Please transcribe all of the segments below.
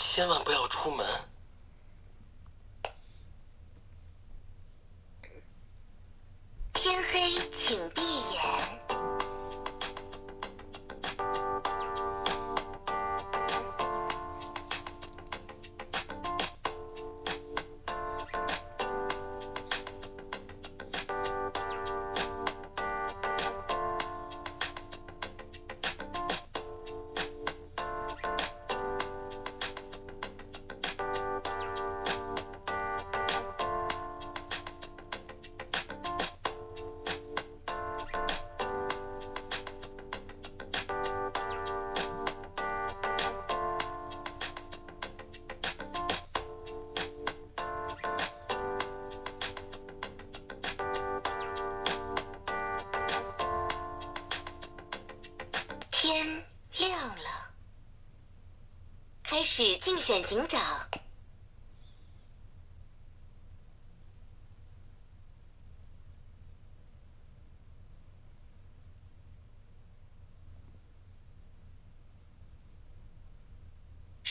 千万不要出门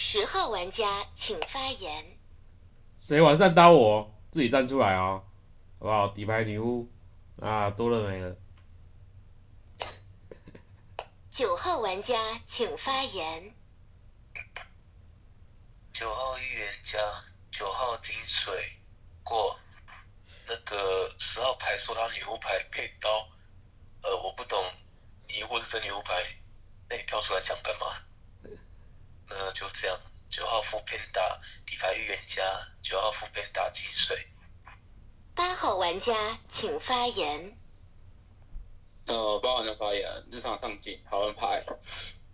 十号玩家请发言。谁晚上刀我，自己站出来哦，好不好？底牌女巫啊，多了没了。九号玩家请发言。九号预言家，九号金水过。那个十号牌说他女巫牌配刀，呃，我不懂，你如果是真女巫牌，那你跳出来讲干嘛？那就这样，九号副偏打底牌预言家，九号副偏打金水。八号玩家请发言。呃，八号玩家发言，日常上进好人牌。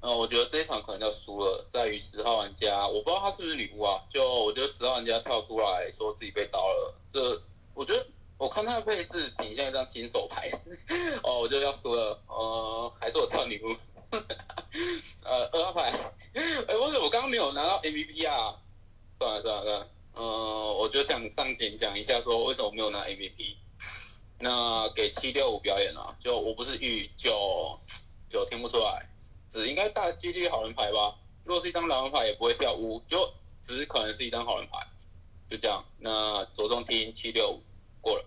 呃，我觉得这一场可能要输了，在于十号玩家，我不知道他是不是女巫啊。就我觉得十号玩家跳出来说自己被刀了，这我觉得我看他的配置挺像一张新手牌。哦，我就要输了，呃，还是我跳女巫。呃，二号牌，哎，为什么我刚刚没有拿到 MVP 啊？算了算了算了，呃，我就想上前讲一下，说为什么没有拿 MVP。那给七六五表演啊，就我不是预就就听不出来。只应该大几率好人牌吧？如果是一张狼人牌，也不会跳乌，就只是可能是一张好人牌，就这样。那着重听七六五过了。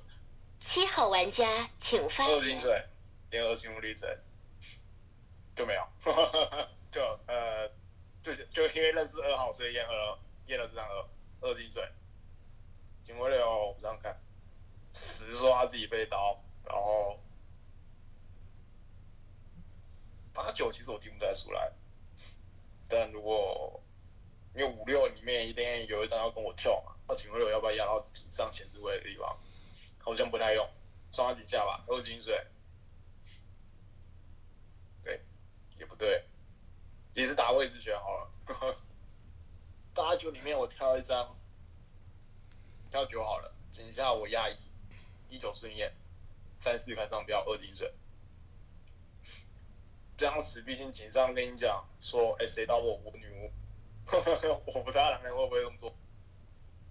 七号玩家请发言。二金水，联合新物力神就没有，就呃，就是就因为认识二号，所以验二验了这张二二金水。警卫六我不这样看，十说他自己被刀，然后。八九其实我听不太出来，但如果因为五六里面一定有一张要跟我跳嘛，那警卫六要不要压到上前置位的地方？好像不太用，双底下吧，二金水，对，也不对，也是打位置选好了，八九里面我挑一张，挑九好了，井下我压一，一九顺验，三四看上标二金水。当时毕竟紧张，跟你讲说，哎，谁刀我我女巫，我不知道狼人会不会这么做，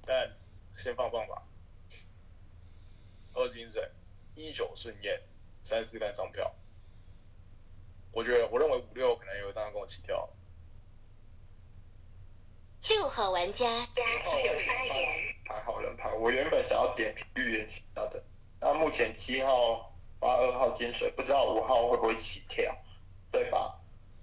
但先放放吧。二金水，一九顺验，三四干上票。我觉得，我认为五六可能有一张跟我起跳。六号玩家请发言。还好人牌，我原本想要点预言其他的，那目前七号发二号金水，不知道五号会不会起跳。对吧？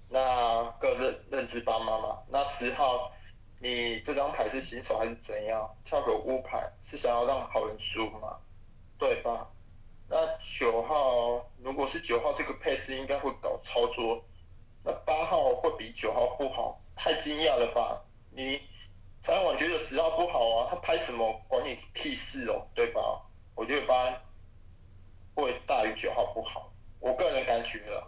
那个认认知帮妈妈。那十号，你这张牌是新手还是怎样？跳个乌牌是想要让好人输吗？对吧？那九号，如果是九号这个配置应该会搞操作。那八号会比九号不好？太惊讶了吧？你三晚觉得十号不好啊？他拍什么管你屁事哦？对吧？我觉得八会大于九号不好，我个人感觉了。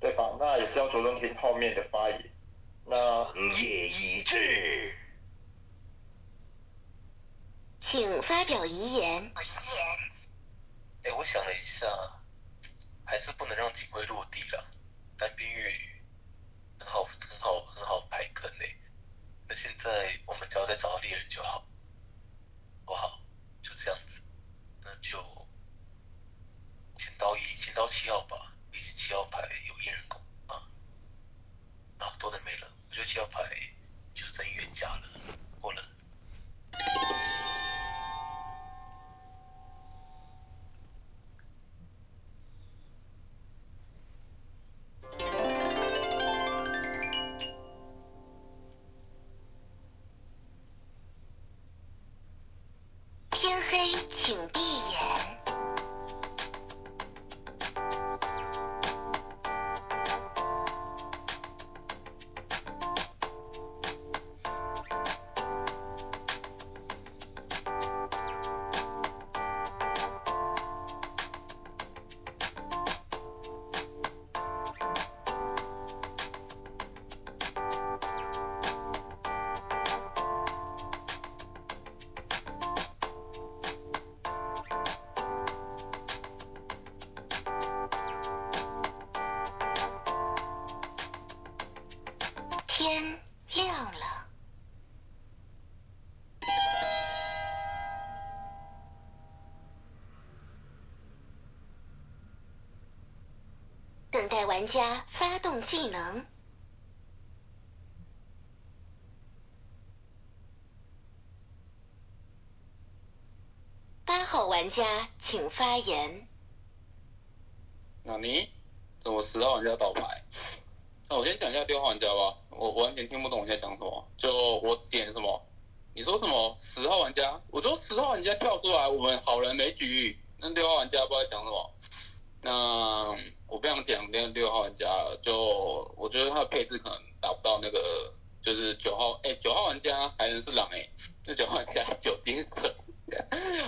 对吧？那也是要着重听后面的发言。那业一致，请发表遗言。遗言。想了一下，还是不能让警卫落地了。单边粤语玩家发动技能。八号玩家请发言。那你怎么十号玩家倒牌？那我先讲一下六号玩家吧，我完全听不懂你在讲什么。就我点什么？你说什么？十号玩家？我说十号玩家跳出来，我们好人没举。那六号玩家不知道讲什么。那我不想讲六六号玩家了，就我觉得他的配置可能达不到那个，就是九号，哎，九号玩家还能是狼哎，那九号玩家九金色，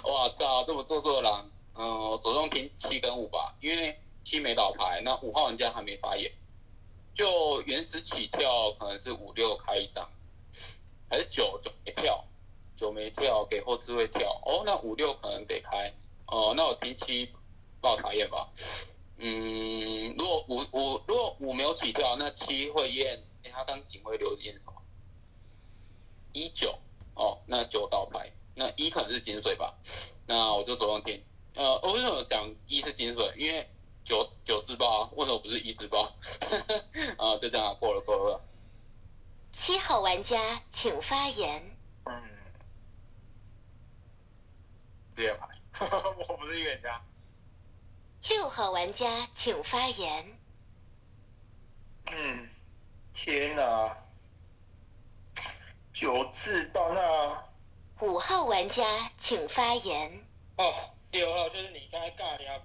哇操，这么做作的狼，嗯，我着重听七跟五吧，因为七没倒牌，那五号玩家还没发言，就原始起跳可能是五六开一张，还是九九没跳，九没跳给后置位跳，哦，那五六可能得开，哦，那我听七。报查验吧，嗯，如果五五如果五没有起跳，那七会验，哎，他当警徽流验什么？一九，哦，那九倒牌，那一可能是金水吧，那我就左上听，呃，我为什么讲一是金水？因为九九自爆啊，为什么不是一自爆？啊，就这样过了过了。七号玩家请发言。嗯，第二牌，我不是预言家。六号玩家请发言。嗯，天哪，九字到那。五号玩家请发言。哦，六号就是你刚才尬聊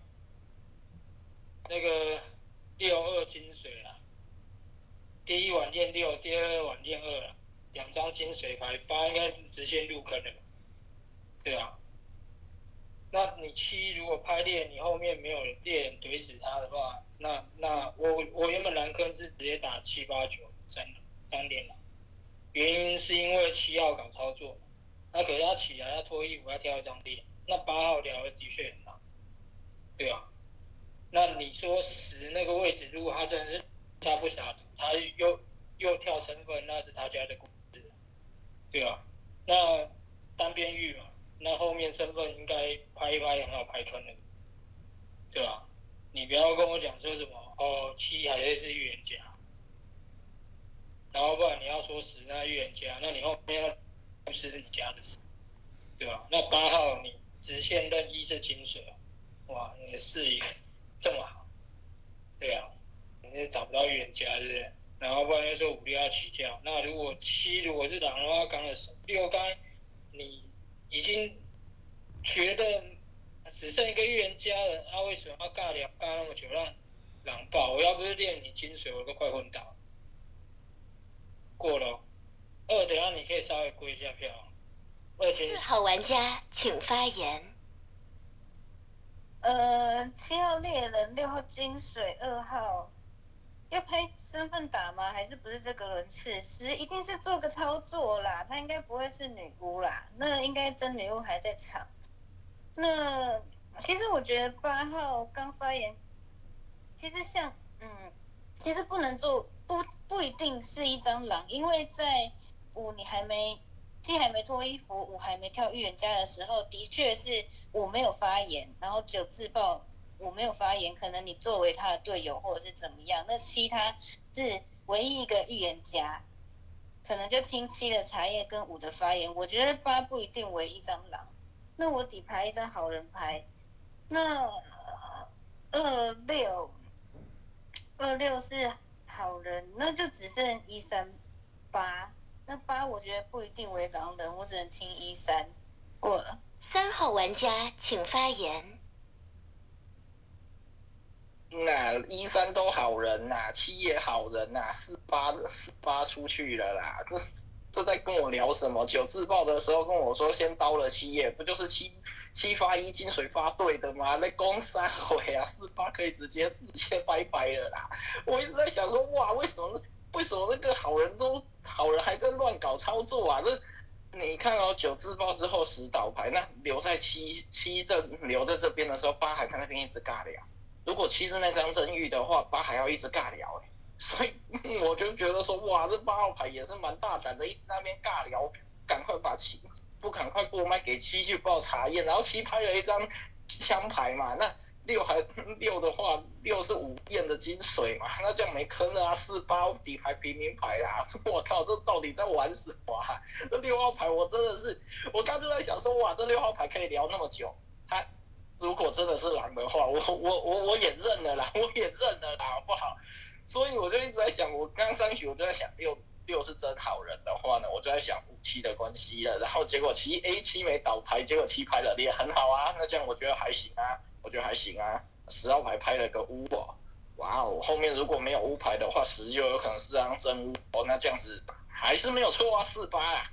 那个六二金水啊，第一晚练六，第二晚练二了，两张金水牌，八应该是直接入坑的，对啊。你七如果拍猎，你后面没有猎怼死他的话，那那我我原本蓝坑是直接打七八九三三点了，原因是因为七号搞操作，那可是他起来要脱衣服要跳一张猎，那八号聊的的确很难，对啊，那你说十那个位置，如果他真的是他不傻赌，他又又跳身份，那是他家的故事，对啊，那单边玉嘛。那后面身份应该拍一拍很好拍坑的，对吧？你不要跟我讲说什么哦，七还是是预言家，然后不然你要说十那预言家，那你后面要不是你家的事，对吧？那八号你直线任一是金水，哇，你的视野这么好，对啊，你也找不到预言家，对不对？然后不然又说五六要起跳，那如果七如果是狼的话，刚的六刚你。已经觉得只剩一个预言家了，他为什么要尬聊尬那么久让狼爆？我要不是练你金水，我都快昏倒。过了，二等下你可以稍微估一下票。二四号 玩家请发言。呃，七号猎人，六号金水，二号。要拍身份打吗？还是不是这个轮次？十一定是做个操作啦，她应该不会是女巫啦，那应该真女巫还在场。那其实我觉得八号刚发言，其实像嗯，其实不能做，不不一定是一张狼，因为在五你还没七还没脱衣服，五还没跳预言家的时候，的确是五没有发言，然后九自爆。我没有发言，可能你作为他的队友或者是怎么样，那七他是唯一一个预言家，可能就听七的茶叶跟五的发言。我觉得八不一定为一张狼，那我底牌一张好人牌，那二六二六是好人，那就只剩一三八，那八我觉得不一定为狼人，我只能听一三过了。三号玩家请发言。一三都好人呐，七也好人呐，四八四八出去了啦。这这在跟我聊什么？九自爆的时候跟我说先刀了七叶，不就是七七发一金水发对的吗？那攻三回啊，四八可以直接直接拜拜了啦。我一直在想说，哇，为什么为什么那个好人都好人还在乱搞操作啊？这你看哦，九自爆之后十倒牌，那留在七七这留在这边的时候，八还在那边一直尬聊。如果七是那张真玉的话，八还要一直尬聊哎，所以我就觉得说，哇，这八号牌也是蛮大胆的，一直在那边尬聊，赶快把七不赶快过麦给七去报查验，然后七拍了一张枪牌嘛，那六还 六的话，六是五验的金水嘛，那这样没坑了啊，四八底牌平民牌啦，我靠，这到底在玩什么啊？这六号牌我真的是，我刚就在想说，哇，这六号牌可以聊那么久，他如果真的是狼的话，我我我我也认了啦，我也认了啦，好不好？所以我就一直在想，我刚上去我就在想六六是真好人的话呢，我就在想五七的关系了。然后结果七 A 七没倒牌，结果七拍了也，很好啊。那这样我觉得还行啊，我觉得还行啊。十号牌拍了个乌哦，哇哦，后面如果没有乌牌的话，十就有可能是张真乌哦。那这样子还是没有错啊，四八啊。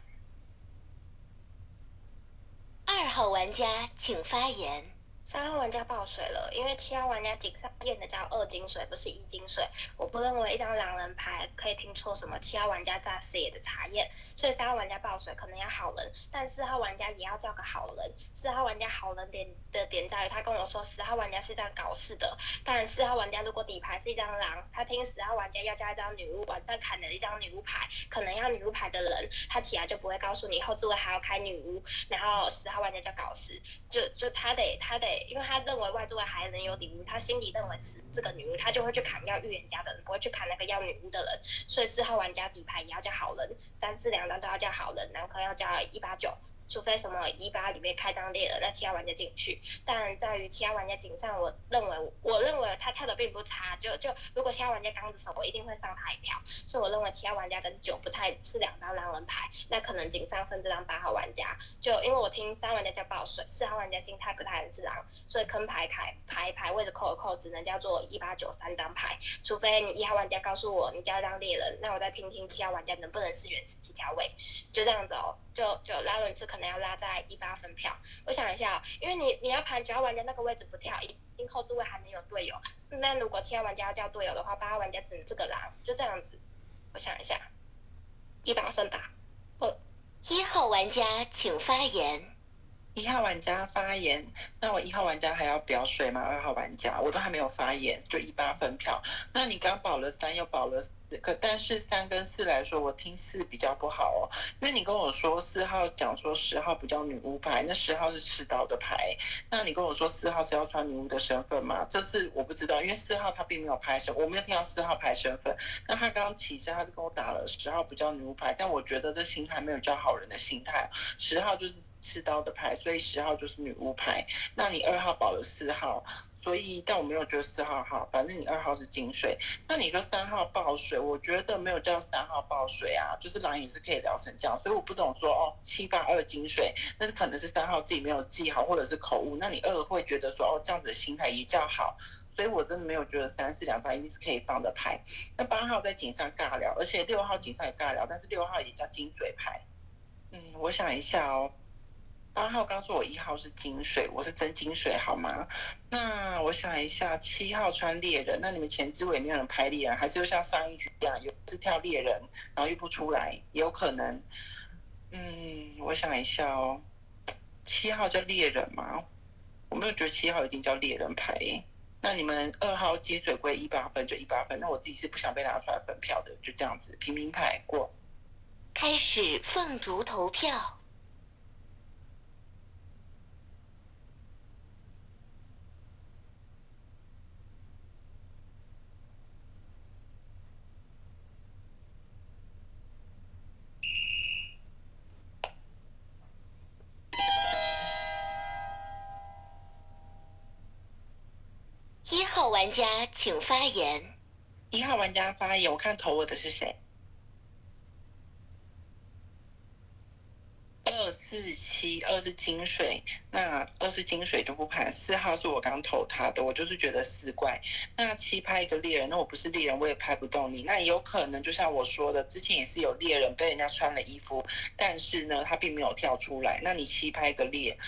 二号玩家请发言。三号玩家爆水了，因为七号玩家井上验的叫二金水，不是一金水。我不认为一张狼人牌可以听错什么七号玩家在视野的查验，所以三号玩家爆水可能要好人，但四号玩家也要叫个好人。四号玩家好人点的点在于他跟我说十号玩家是这样搞事的，但四号玩家如果底牌是一张狼，他听十号玩家要叫一张女巫，晚上砍了一张女巫牌，可能要女巫牌的人，他起来就不会告诉你后置位还要开女巫，然后十号玩家叫搞事，就就他得他得。因为他认为外置位还能有女巫，他心里认为是这个女巫，他就会去砍要预言家的人，不会去砍那个要女巫的人。所以四号玩家底牌也要叫好人，三四两张都要叫好人，男科要叫一八九，除非什么一八里面开张猎人，那七号玩家进去。但在于七号玩家井上，我认为我认为他跳的并不差，就就如果七号玩家刚的时候，我一定会上台票。所以我认为七号玩家跟九不太是两张狼人牌，那可能井上剩这张八号玩家，就因为我听三玩家叫爆水，四号玩家心态不太很是狼。所以坑牌牌牌牌位置扣一扣，只能叫做一八九三张牌，除非你一号玩家告诉我你叫一张猎人，那我再听听七号玩家能不能是原始七条位，就这样子哦，就就拉轮次可能要拉在一八分票。我想一下、因为你你要盘九号玩家那个位置不跳，一定后置位还能有队友。那如果七号玩家要叫队友的话，八号玩家只能这个狼，就这样子。我想一下，一八分吧。一号玩家请发言。一号玩家发言，那我一号玩家还要表水吗？二号玩家我都还没有发言，就一八分票。那你刚保了三，又保了四，可但是三跟四来说，我听四比较不好哦，因为你跟我说四号讲说十号不叫女巫牌，那十号是持刀的牌，那你跟我说四号是要穿女巫的身份吗？这是我不知道，因为四号他并没有拍身，我没有听到四号牌身份。那他刚刚起身，他是跟我打了十号不叫女巫牌，但我觉得这心态没有叫好人的心态，十号就是持刀的牌。所以十号就是女巫牌，那你二号保了四号，所以但我没有觉得四号好，反正你二号是金水。那你说三号爆水，我觉得没有叫三号爆水啊，就是狼也是可以聊成这样，所以我不懂说哦七八二金水，那是可能是三号自己没有记好，或者是口误。那你二会觉得说哦这样子的心态也叫好，所以我真的没有觉得三四两张一定是可以放的牌。那八号在井上尬聊，而且六号井上也尬聊，但是六号也叫金水牌。嗯，我想一下哦。八号刚说我一号是金水，我是真金水好吗？那我想一下，七号穿猎人，那你们前置位没有人拍猎人，还是又像上一局一样，有是跳猎人，然后又不出来，也有可能。嗯，我想一下哦，七号叫猎人吗？我没有觉得七号一定叫猎人牌。那你们二号金水归一八分就一八分，那我自己是不想被拿出来分票的，就这样子平民牌过。开始凤竹投票。一号玩家请发言。一号玩家发言，我看投我的是谁？二四七二是金水，那二是金水就不盘。四号是我刚投他的，我就是觉得四怪。那七拍一个猎人，那我不是猎人，我也拍不动你。那有可能就像我说的，之前也是有猎人被人家穿了衣服，但是呢，他并没有跳出来。那你七拍一个猎，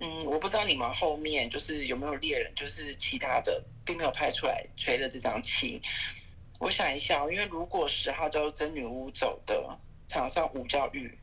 嗯，我不知道你们后面就是有没有猎人，就是其他的并没有拍出来，吹了这张七。我想一下，因为如果十号就真女巫走的，场上五叫玉。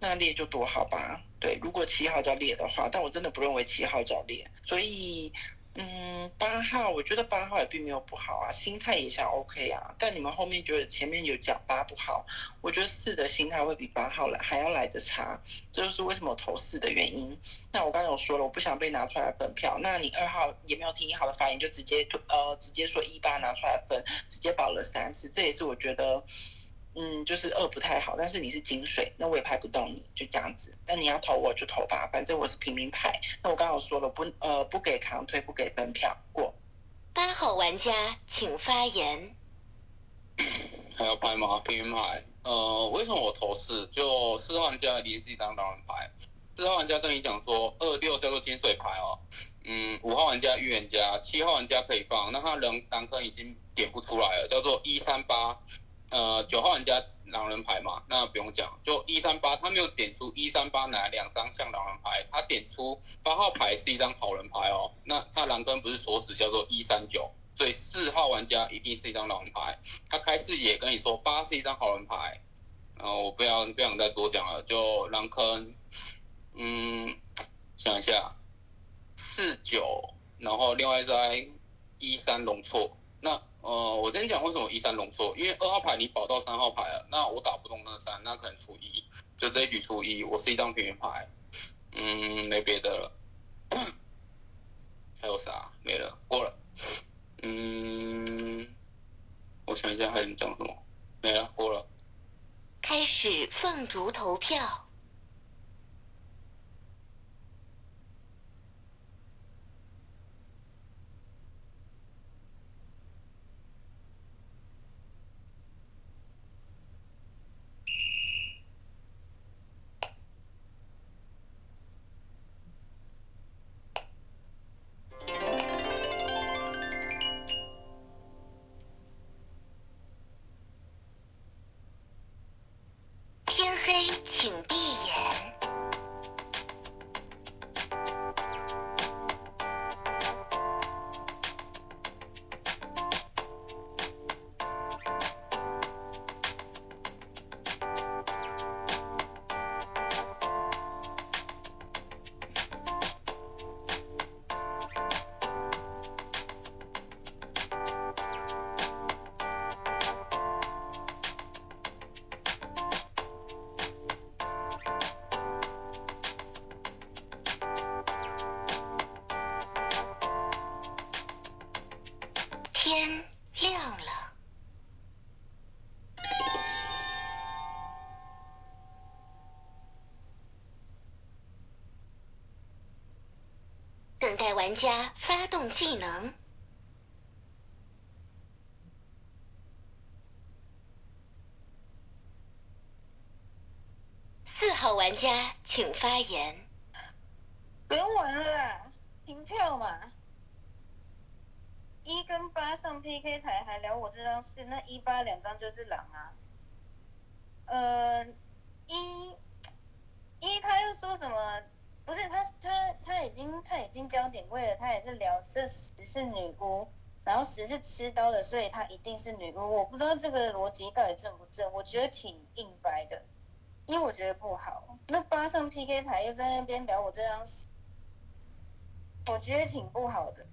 那猎就多好吧？对，如果七号叫猎的话，但我真的不认为七号叫猎，所以嗯，八号，我觉得八号也并没有不好啊，心态也像 OK 啊。但你们后面觉得前面有讲八不好，我觉得四的心态会比八号来还要来的差，这就是为什么投四的原因。那我刚刚有说了，我不想被拿出来分票。那你二号也没有听一号的发言，就直接呃直接说一八拿出来分，直接保了三次，这也是我觉得。嗯，就是二不太好，但是你是金水，那我也拍不动你，就这样子。那你要投我就投吧，反正我是平民牌。那我刚刚说了，不呃不给扛推，不给分票过。八号玩家请发言。还要拍吗？平民牌。呃，为什么我投四？就四号玩家离是一张狼人牌。四号玩家跟你讲说，二六叫做金水牌哦。嗯，五号玩家预言家，七号玩家可以放，那他人狼坑已经点不出来了，叫做一三八。呃，九号玩家狼人牌嘛，那不用讲，就一三八，他没有点出一三八哪两张像狼人牌，他点出八号牌是一张好人牌哦，那他狼根不是锁死叫做一三九，所以四号玩家一定是一张狼人牌，他开视野跟你说八是一张好人牌，呃，我不要不想再多讲了，就狼坑，嗯，想一下，四九，然后另外一张一三龙错。那呃，我先讲为什么一三龙错，因为二号牌你保到三号牌了，那我打不动那三，那可能出一，就这一局出一，我是一张平民牌，嗯，没别的了，还有啥？没了，过了，嗯，我想一下还能讲什么？没了，过了。开始凤竹投票。玩家发动技能。四号玩家请发言。不用玩了啦，凭票嘛。一跟八上 PK 台还聊我这张四，那一八两张就是狼啊。呃，一一他又说什么？不是他，他他已经他已经交点位了，他也是聊这十是女巫，然后十是吃刀的，所以他一定是女巫。我不知道这个逻辑到底正不正，我觉得挺硬掰的，因为我觉得不好。那八上 PK 台又在那边聊我这张十，我觉得挺不好的。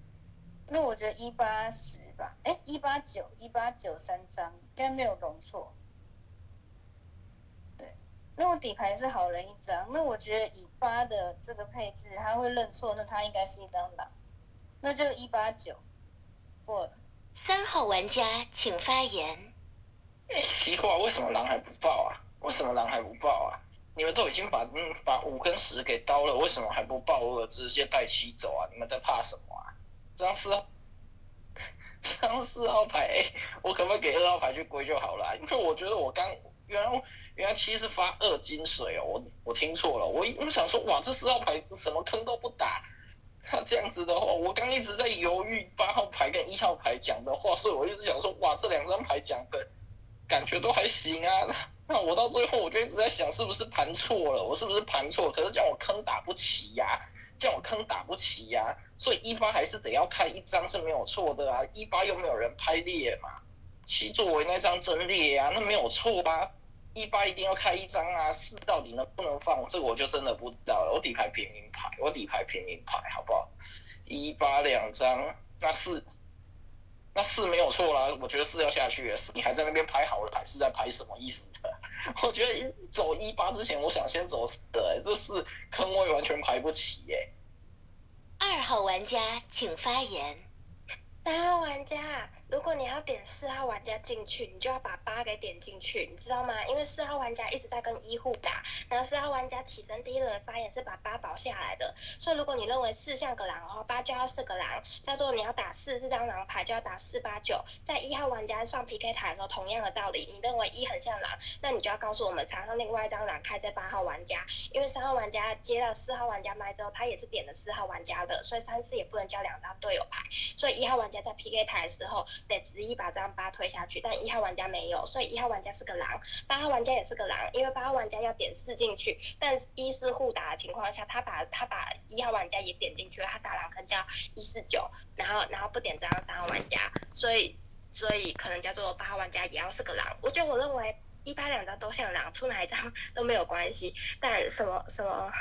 那我觉得一八十吧，哎，一八九一八九三张应该没有容错。对那我底牌是好人一张，那我觉得以八的这个配置，他会认错，那他应该是一张狼，那就一八九过了。三号玩家请发言。奇怪，为什么狼还不报啊？为什么狼还不报啊？你们都已经把嗯把五跟十给刀了，为什么还不报二，直接带七走啊？你们在怕什么啊？这张四号，这张四号牌，我可不可以给二号牌去归就好了？因为我觉得我刚。原来原来七是发二金水哦，我我听错了，我我想说哇，这四号牌什么坑都不打，那这样子的话，我刚一直在犹豫八号牌跟一号牌讲的话，所以我一直想说哇，这两张牌讲的感觉都还行啊，那我到最后我就一直在想是不是盘错了，我是不是盘错？可是叫我坑打不齐呀，叫我坑打不齐呀，所以一八还是得要开一张是没有错的啊，一八又没有人拍裂嘛，七作为那张真裂啊，那没有错吧？一八一定要开一张啊，四到底能不能放？这个我就真的不知道了。我底牌平民牌，我底牌平民牌，好不好？一八两张，那四那四没有错啦，我觉得四要下去了，四你还在那边排好了牌，是在排什么意思的？我觉得一走一八之前，我想先走四的、欸，这四坑位完全排不齐耶、二号玩家请发言。三号玩家，如果你要点四号玩家进去，你就要把八给点进去，你知道吗？因为四号玩家一直在跟一互打，然后四号玩家起身第一轮发言是把八保下来的，所以如果你认为四像个狼的话，八就要是个狼，叫做你要打四这张狼牌就要打四八九。在一号玩家上 PK 台的时候，同样的道理，你认为一很像狼，那你就要告诉我们场上另外一张狼开在八号玩家，因为三号玩家接到四号玩家麦之后，他也是点了四号玩家的，所以三四也不能交两张队友牌。所以一号玩家在 PK 台的时候得执意把这张八推下去，但一号玩家没有，所以一号玩家是个狼，八号玩家也是个狼，因为八号玩家要点四进去，但一四互打的情况下，他把他把一号玩家也点进去了，他打狼坑叫一四九，然后然后不点这张三号玩家，所以所以可能叫做八号玩家也要是个狼，我觉得我认为。一八两张都像狼，出哪一张 都没有关系，但什么什么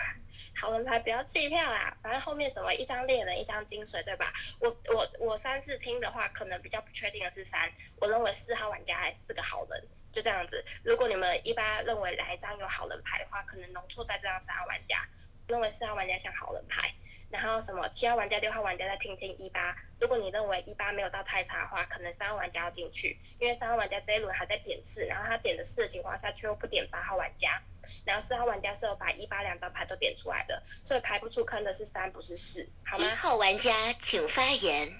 好人牌不要弃票啦，反正后面什么一张猎人一张金水对吧？我我我三四听的话，可能比较不确定的是三，我认为四号玩家还是个好人，就这样子。如果你们一般认为来一张有好人牌的话，可能弄错在这张三号玩家，认为四号玩家像好人牌。然后什么七号玩家、六号玩家再听听一八。如果你认为一八没有到太差的话，可能三号玩家要进去，因为三号玩家这一轮还在点四，然后他点的四的情况下却又不点八号玩家，然后四号玩家是有把一八两张牌都点出来的，所以排不出坑的是三不是四，好吗？一号玩家请发言。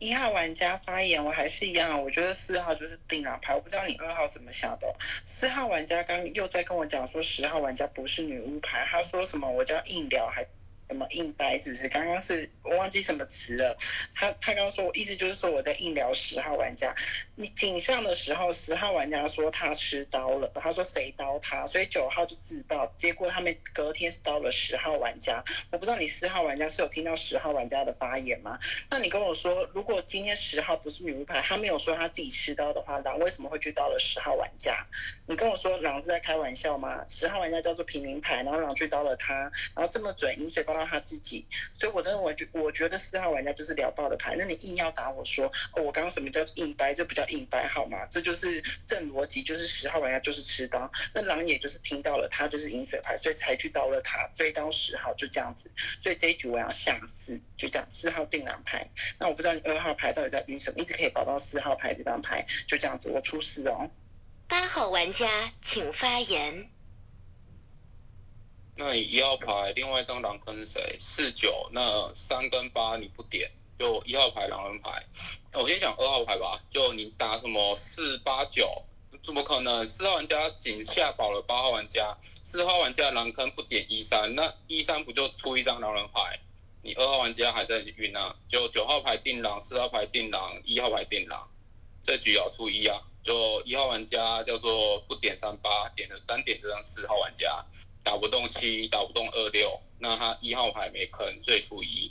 一号玩家发言，我还是一样，我觉得四号就是定狼牌，我不知道你二号怎么想的。四号玩家刚又在跟我讲说十号玩家不是女巫牌，他说什么我叫硬聊还什么硬掰，是不是？刚刚是我忘记什么词了。他他刚刚说，我意思就是说我在硬聊十号玩家。你顶上的时候，十号玩家说他吃刀了，他说谁刀他，所以九号就自爆，结果他们隔天是刀了十号玩家。我不知道你四号玩家是有听到十号玩家的发言吗？那你跟我说，如果今天十号不是女巫牌，他没有说他自己吃刀的话，狼为什么会去刀了十号玩家？你跟我说狼是在开玩笑吗？十号玩家叫做平民牌，然后狼去刀了他，然后这么准，饮水包到他自己，所以我真的我觉我觉得四号玩家就是聊爆的牌。那你硬要打我说，哦，我刚刚什么叫硬掰？这不叫硬掰好吗？这就是正逻辑，就是十号玩家就是吃刀，那狼也就是听到了他就是饮水牌，所以才去刀了他，追刀十号就这样子。所以这一局我要下四，就这样四号定狼牌。那我不知道你二号牌到底在晕什么，一直可以保到四号牌这张牌，就这样子，我出四哦。八号玩家请发言。那你一号牌另外一张狼坑是谁？四九，那三跟八你不点，就一号牌狼人牌。我先讲二号牌吧，就你打什么四八九，怎么可能？四号玩家仅下保了八号玩家，四号玩家狼坑不点一三，那一三不就出一张狼人牌？你二号玩家还在晕啊？就九号牌定狼，四号牌定狼，一号牌定狼，这局要出一啊。就一号玩家叫做不点三八，点了单点这张四号玩家。打不动七，打不动二六，那他一号牌没坑，最出一，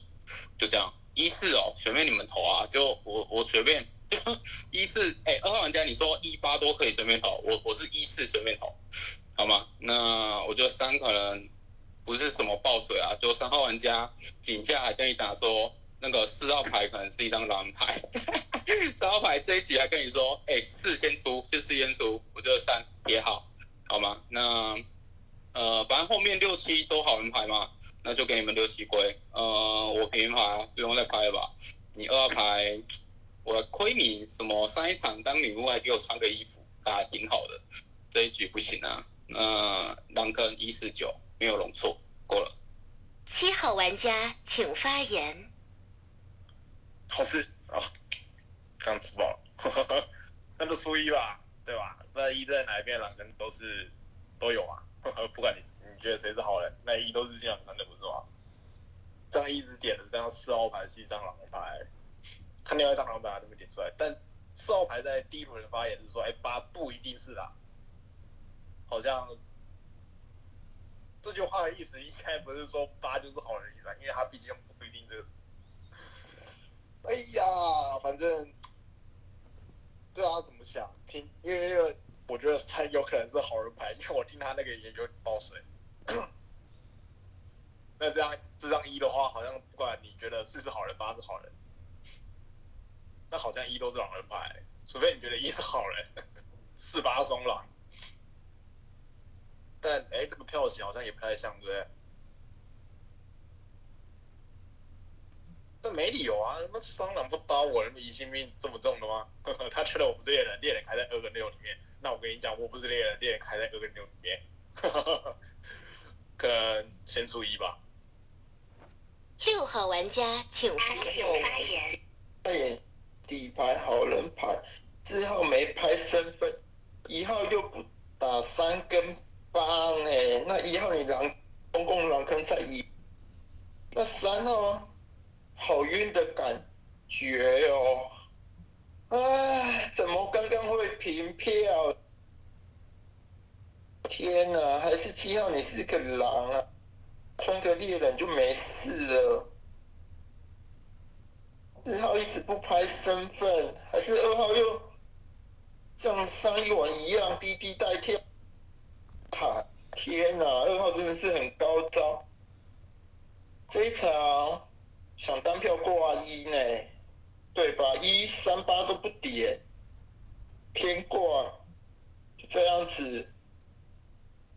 就这样。一四哦，随便你们投啊，就我我随便，就 一四，哎，二号玩家你说一八都可以随便投，我我是一四随便投，好吗？那我觉得三可能不是什么爆水啊，就三号玩家井下还跟你打说，那个四号牌可能是一张狼牌，三号牌这一局还跟你说，哎，四先出，就四先出，我就三也好，好吗？那。呃，反正后面六七都好人牌嘛，那就给你们六七归。呃，我平民牌不用再拍了吧？你二号牌，我亏你什么？上一场当女巫还给我穿个衣服，打得挺好的。这一局不行啊。那狼坑一四九没有容错，过了。七号玩家请发言。好事啊，刚吃饱，那就初一吧，对吧？那一在哪一边狼坑都是都有啊。不管你你觉得谁是好人，那一都是这样看的，不是吗？这样一直点的这张四号牌是一张狼牌，他另外一张狼牌都没点出来，但四号牌在第一轮的发言是说，哎，八不一定是啦，好像这句话的意思应该不是说八就是好人一张，因为他毕竟不一定的。哎呀，反正对啊，怎么想听？因为因为。我觉得三有可能是好人牌，因为我听他那个研究爆水。那这样这张一的话，好像不管你觉得四是好人，八是好人，那好像一都是狼人牌，除非你觉得一是好人，四八双狼。但哎，这个票型好像也不太像，对不对？这没理由啊！他妈双狼不刀我，他妈疑心病这么重的吗？他觉得我不是猎人，猎人开在二跟六里面。那我跟你讲，我不是猎人，猎人开在二跟六里面。可能先出一吧。六号玩家请发言。发言，底牌好人牌，四号没拍身份，一号又不打三跟八呢？那一号你狼公共狼坑在一，那三号好晕的感觉哦。唉，怎么刚刚会平票？天哪，还是七号你是个狼啊？穿个猎人就没事了。四号一直不拍身份，还是二号又像上一晚一样滴滴带跳？哈，天哪，二号真的是很高招。这一场想单票挂一呢，对吧？一三八都不点，偏挂，就这样子。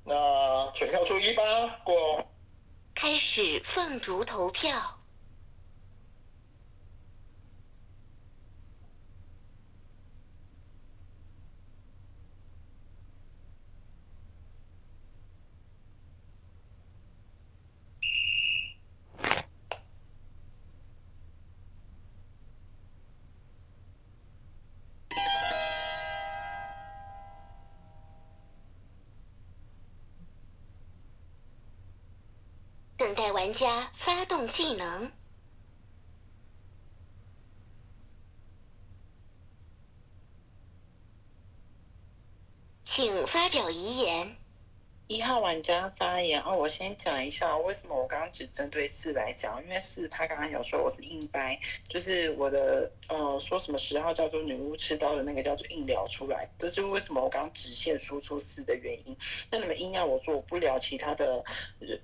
那全票出一吧，过。开始凤竹投票。等待玩家发动技能，请发表遗言。一号玩家发言哦，我先讲一下为什么我刚刚只针对四来讲，因为四他刚刚有说我是硬掰，就是我的呃说什么十号叫做女巫吃刀的那个叫做硬聊出来，这是为什么我刚刚直线输出四的原因。那你们硬要我说我不聊其他的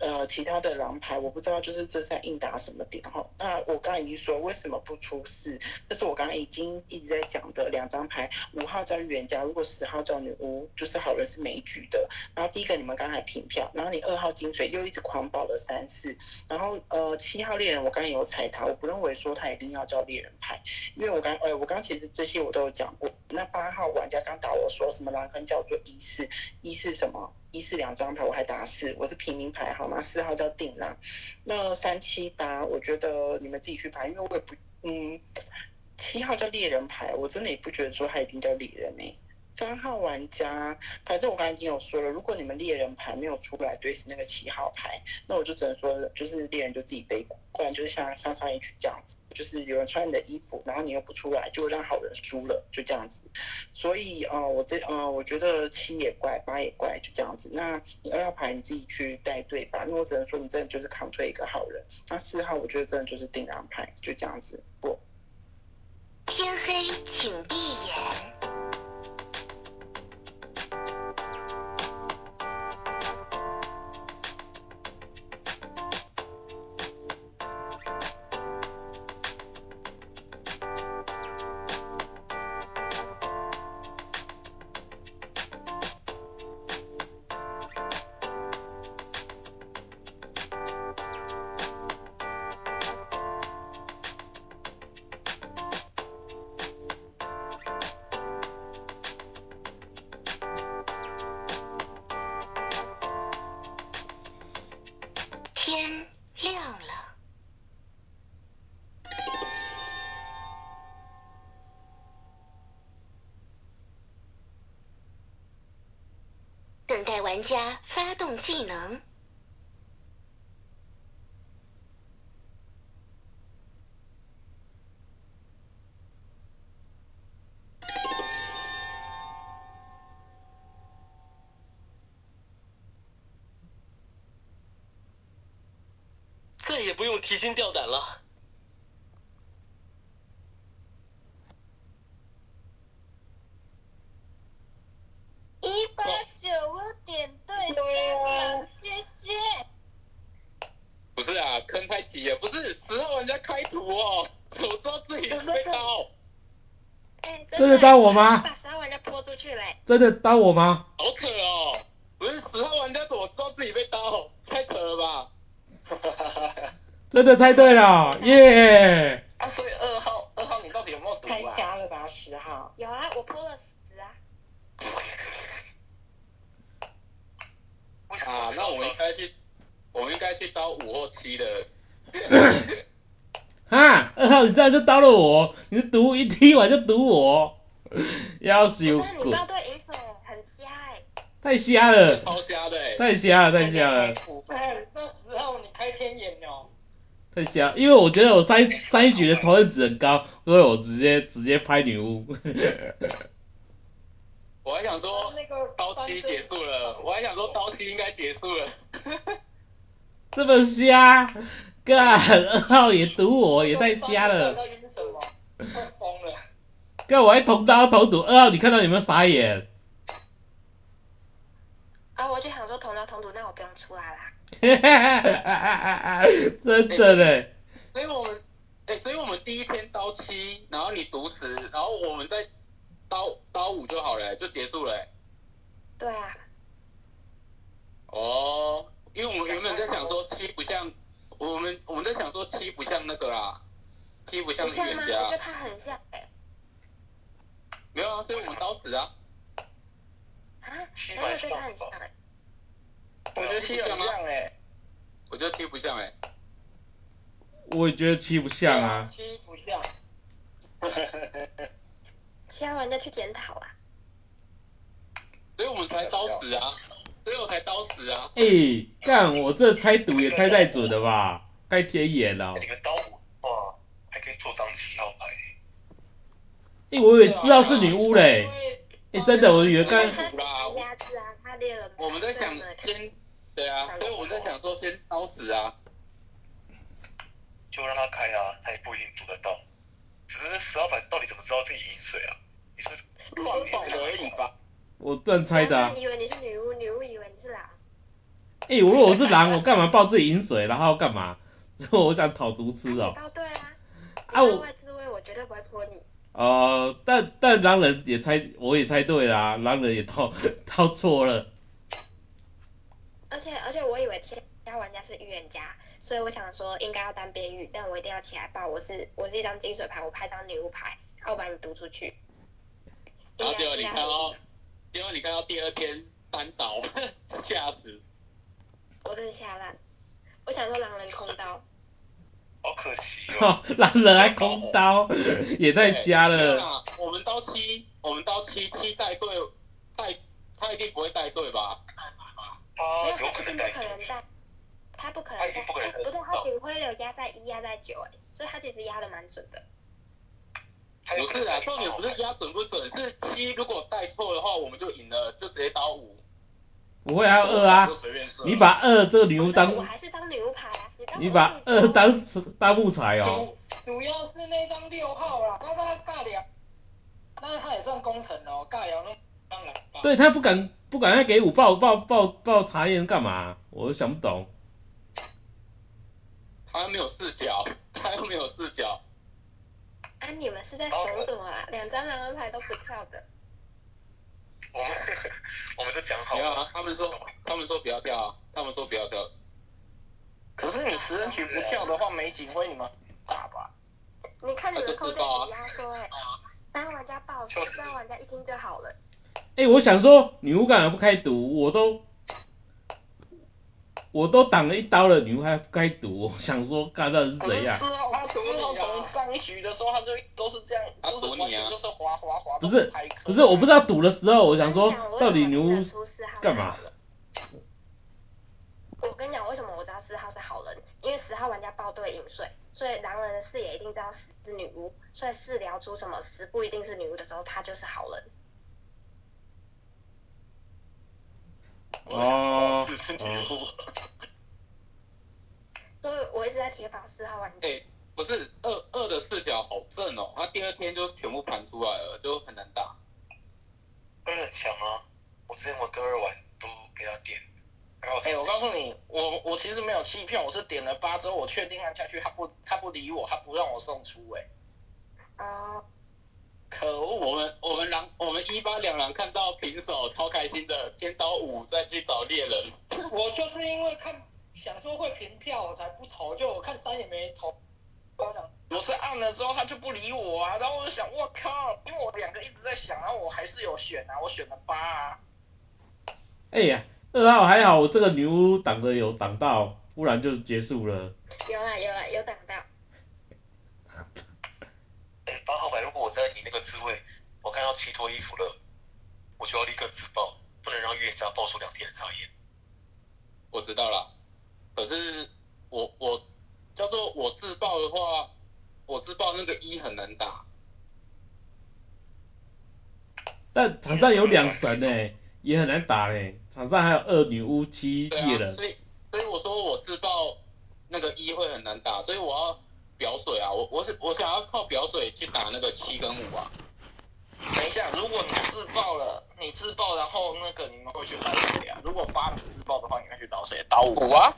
呃其他的狼牌，我不知道就是这在硬打什么点哈。那我刚刚已经说为什么不出四，这是我刚刚已经一直在讲的两张牌，五号叫预言家，如果十号叫女巫，就是好人是没局的。然后第一个你们。刚才平票，然后你二号金水又一直狂保了三次，然后呃七号猎人我刚刚有踩他，我不认为说他一定要叫猎人牌，因为我刚呃我刚其实这些我都有讲过。那八号玩家刚打我说什么狼坑叫做一四一四什么一四两张牌我还打四，我是平民牌好吗？四号叫定狼，那三七八我觉得你们自己去排，因为我也不嗯七号叫猎人牌，我真的也不觉得说他一定叫猎人呢。三号玩家，反正我刚才已经有说了，如果你们猎人牌没有出来对死那个七号牌，那我就只能说，就是猎人就自己背锅，不然就是像上上一局这样子，就是有人穿你的衣服，然后你又不出来，就让好人输了，就这样子。所以呃，我这呃，我觉得七也怪，八也怪，就这样子。那你二号牌你自己去带队吧，那我只能说你真的就是扛推一个好人。那四号我觉得真的就是定狼牌，就这样子过。天黑，请闭眼。玩家发动技能。再也不用提心吊胆了。一八九，我点对三了，谢谢。不是我吗？把十号玩家泼出去嘞！真的刀我吗？好扯哦！不是十号玩家怎么知道自己被刀？太扯了吧！真的猜对了，耶！啊，所以二号二号你到底有没有毒太啊？瞎了吧，十号。有啊，我泼了十啊。啊，那我们应该去，我们应该去刀五或七的。哈，二号你这样就刀了我，你是毒一踢完就毒我，要不修是啊，你滚，报对饮水很瞎哎、太瞎了，超瞎的哎！太瞎了，太瞎了，哎，那时候你开天眼哦。太瞎！因为我觉得我三三一局的仇恨值很高，所以我直接直接拍女巫。我还想说那个刀七结束了，我还想说刀七应该结束了。这么瞎，干二号也毒我，也太瞎了！干我还同刀同赌，二号你看到有没有傻眼？啊，我就想说同刀同赌，那我不用出来啦。真的嘞，所以我们，哎、所以我们第一天刀七，然后你毒十，然后我们再刀刀五就好了、就结束了、欸。对啊，哦，因为我们原本在想说七不像，我们我们在想说七不像那个啦，七不像不像吗？预言家我觉得，他很像哎、啊，所以我们刀死啊。啊，哎，我觉得他很像哎、我觉得七很像哎、我觉得七不像哎、我也觉得七不像啊。七不像。其他玩家去检讨啊。所以我们才刀死啊，所以我才刀死啊。哎、干我这猜赌也猜太准了吧？该天眼了。你们刀我的话，还可以做张七号牌。哎、我以为四号是女巫嘞。哎、真的，我以为刚。我们在想先，对啊，所以我们在想说先刀死啊。就让他开啊，他也不一定读得到。只是十号牌到底怎么知道自己饮水啊？你是乱报而已吧。我乱猜的、啊以为你是女巫，女巫以为你是狼。哎、我如果我是狼，我干嘛报自己饮水，然后干嘛？之 后我想讨毒吃你哦。报对啊，啊我自卫，我绝对不会泼你。呃，但但狼人也猜，我也猜对啦、狼人也套套错了。而且而且我以为其他玩家是预言家，所以我想说应该要当边狱，但我一定要起来报，我是我是一张金水牌，我拍张女巫牌，然后我把你读出去。然后结果你看到，结果你看到第二天翻倒，吓死。我真的吓烂，我想说狼人空刀，好可惜哦。哦，人还空刀，也太瞎了。没有啦，我们刀七，我们刀七七带队，带他一定不会带队吧？他有可能带他不可能带，他不可能带不是他警徽流压在一压在九哎，所以他其实压的蛮准的。不是啊，带重点不是压准不准，是七如果带错的话，我们就赢了，就直接刀五。不会还有二啊。你把二这个女不是，巫当我，还是当女巫牌啊，你当你把二当当木材哦。主主要是那张六号啦，那他尬聊，那他也算工程哦，尬聊那当然吧。对他不敢不敢再给五报报报报查验干嘛？我想不懂。他又没有视角，他又没有视角。啊，你们是在怂什么啊？两张狼人牌都不跳的。我们 我们都讲好没有啊了，，他们说他们说不要跳啊，他们说不要跳。可是你十人局不跳的话，没警徽你们打吧。你看你那就们空间自爆啊比压缩哎，当玩家爆死，让玩家一听就好了。哎、我想说女巫干嘛不开毒？我都我都挡了一刀了，女巫还不开毒？我想说，看到底是可是怎样？上一局的时候他就都是这样，他就是毒你啊完全就是滑滑滑。不是不是，我不知道赌的时候，我想说到底女巫听得出四号干嘛？我跟你讲，为什么我知道四号是好人？因为十号玩家报对饮水，所以狼人的视野一定知道十是女巫，所以四聊出什么十不一定是女巫的时候，他就是好人。哦是是女哦巫。所以我一直在铁保四号玩家。哎、不是二二的视角好正哦，他第二天就全部盘出来了，就很难打。二很强啊。我之前我跟二玩都给他点，然后哎、我告诉你，我我其实没有弃票，我是点了八之后，我确定按下去，他不他不理我，他不让我送出、哎，啊，可恶！我们我们狼我们一八两狼看到平手超开心的，天刀五再去找猎人。我就是因为看想说会平票，我才不投。就我看三也没投，我想我是按了之后他就不理我啊，然后我就想，我靠，因为我两个一直在想，然后我还是有选啊，我选了八啊。哎呀，二号还好，我这个女巫挡的有挡到，不然就结束了。有啦有啦有挡到，哎，八号牌，如果我在你那个职位，我看到七脱衣服了，我就要立刻自爆，不能让预言家爆出两天的查验。我知道了，可是我我叫做我自爆的话，我自爆那个一很难打。但场上有两神呢、也很难打呢、场上还有二女巫、七对啊，猎人，所以所以我说我自爆那个一会很难打，所以我要表水啊，我我是我想要靠表水去打那个七跟五啊。等一下，如果你自爆了，你自爆，然后那个你们会去打谁啊？如果八你自爆的话，你会去打谁？打五啊？